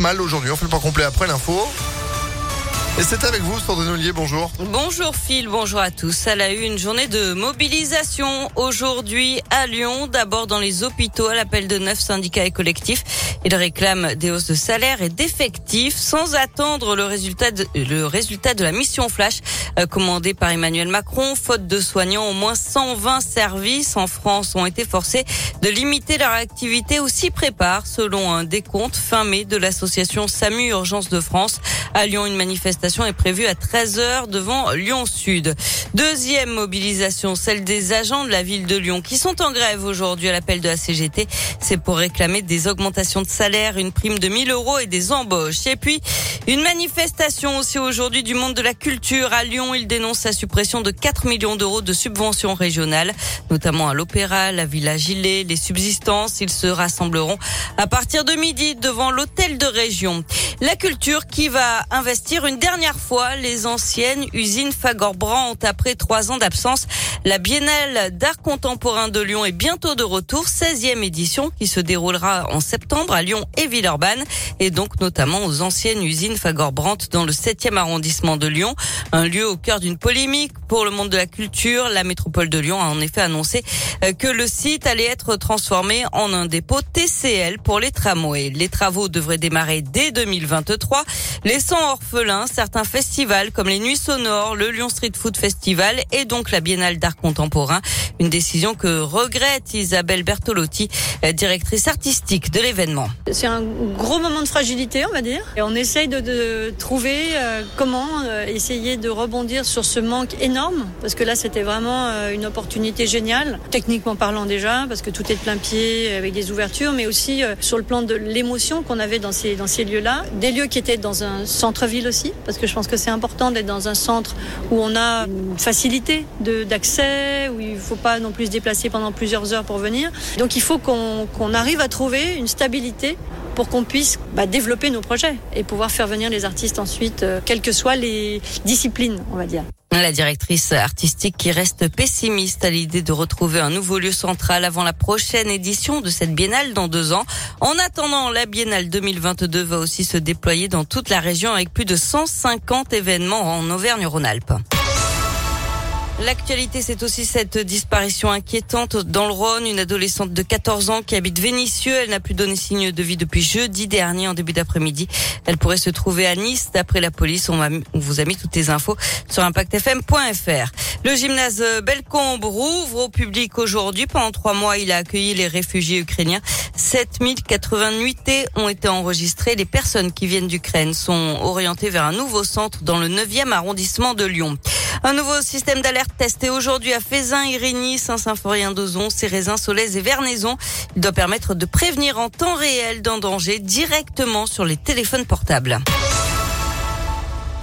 mal aujourd'hui. On fait le point complet après l'info. Et c'est avec vous, Sandrine Ollier, bonjour. Bonjour Phil, bonjour à tous. À la une journée de mobilisation aujourd'hui à Lyon. D'abord dans les hôpitaux à l'appel de neuf syndicats et collectifs. Ils réclament des hausses de salaire et d'effectifs sans attendre le résultat de, le résultat de la mission Flash euh, commandée par Emmanuel Macron. Faute de soignants, au moins 120 services en France ont été forcés de limiter leur activité ou s'y préparent selon un décompte fin mai de l'association SAMU Urgence de France. À Lyon, une manifestation est prévue à 13h devant Lyon Sud. Deuxième mobilisation, celle des agents de la ville de Lyon qui sont en grève aujourd'hui à l'appel de la CGT. C'est pour réclamer des augmentations de salaire, une prime de 1000 euros et des embauches. Et puis, une manifestation aussi aujourd'hui du monde de la culture. À Lyon, il dénonce la suppression de 4 millions d'euros de subventions régionales, notamment à l'Opéra, la Villa Gilet, les subsistances. Ils se rassembleront à partir de midi devant l'hôtel de région. La culture qui va investir une dernière fois les anciennes usines Fagor-Brandt après trois ans d'absence. La Biennale d'art contemporain de Lyon est bientôt de retour, 16e édition qui se déroulera en septembre à Lyon et Villeurbanne et donc notamment aux anciennes usines Fagor-Brandt dans le 7e arrondissement de Lyon, un lieu au cœur d'une polémique pour le monde de la culture. La métropole de Lyon a en effet annoncé euh, que le site allait être transformé en un dépôt TCL pour les tramways. Les travaux devraient démarrer dès 2023. Laissant orphelins certains festivals comme les Nuits Sonores, le Lyon Street Food Festival et donc la Biennale d'art contemporain. Une décision que regrette Isabelle Bertolotti, euh, directrice artistique de l'événement. C'est un gros moment de fragilité, on va dire. Et on essaye de, de trouver euh, comment euh, essayer de rebondir sur ce manque énorme, parce que là, c'était vraiment euh, une opportunité géniale, techniquement parlant déjà, parce que tout est de plein pied avec des ouvertures, mais aussi euh, sur le plan de l'émotion qu'on avait dans ces, dans ces lieux-là. Des lieux qui étaient dans un centre-ville aussi, parce que je pense que c'est important d'être dans un centre où on a une facilité d'accès, où il ne faut pas non plus se déplacer pendant plusieurs heures pour venir. Donc il faut qu'on qu'on arrive à trouver une stabilité pour qu'on puisse bah, développer nos projets et pouvoir faire venir les artistes ensuite, euh, quelles que soient les disciplines, on va dire. La directrice artistique qui reste pessimiste à l'idée de retrouver un nouveau lieu central avant la prochaine édition de cette biennale dans deux ans. En attendant, la biennale 2022 va aussi se déployer dans toute la région avec plus de 150 événements en Auvergne-Rhône-Alpes. L'actualité, c'est aussi cette disparition inquiétante dans le Rhône. Une adolescente de 14 ans qui habite Vénissieux. Elle n'a plus donné signe de vie depuis jeudi dernier en début d'après-midi. Elle pourrait se trouver à Nice. D'après la police, on, vous a mis toutes les infos sur impactfm.fr. Le gymnase Belcombe rouvre au public aujourd'hui. Pendant trois mois, il a accueilli les réfugiés ukrainiens. 7080 nuitées ont été enregistrées. Les personnes qui viennent d'Ukraine sont orientées vers un nouveau centre dans le 9e arrondissement de Lyon. Un nouveau système d'alerte testé aujourd'hui à Fézin, Irigny, Saint-Symphorien d'Ozon, Cérézin, Solèze et Vernaison. Il doit permettre de prévenir en temps réel d'un danger directement sur les téléphones portables.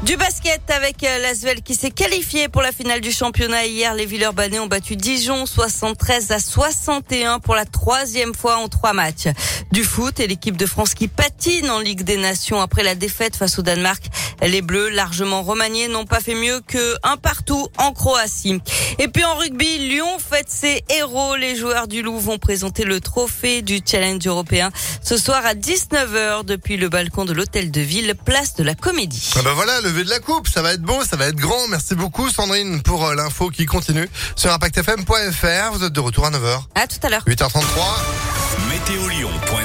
Du basket avec euh, l'Asvel qui s'est qualifié pour la finale du championnat hier. Les Villeurbanais ont battu Dijon 73 à 61 pour la troisième fois en trois matchs. Du foot et l'équipe de France qui patine en Ligue des Nations après la défaite face au Danemark. Les Bleus, largement remaniés, n'ont pas fait mieux que un partout en Croatie. Et puis en rugby, Lyon fête ses héros. Les joueurs du Loup vont présenter le trophée du Challenge européen ce soir à 19h depuis le balcon de l'hôtel de ville, place de la Comédie. Ah bah voilà, lever de la coupe, ça va être beau, ça va être grand. Merci beaucoup Sandrine pour euh, l'info qui continue sur impactfm.fr. Vous êtes de retour à 9h. À tout à l'heure. 8h33. Météolion.net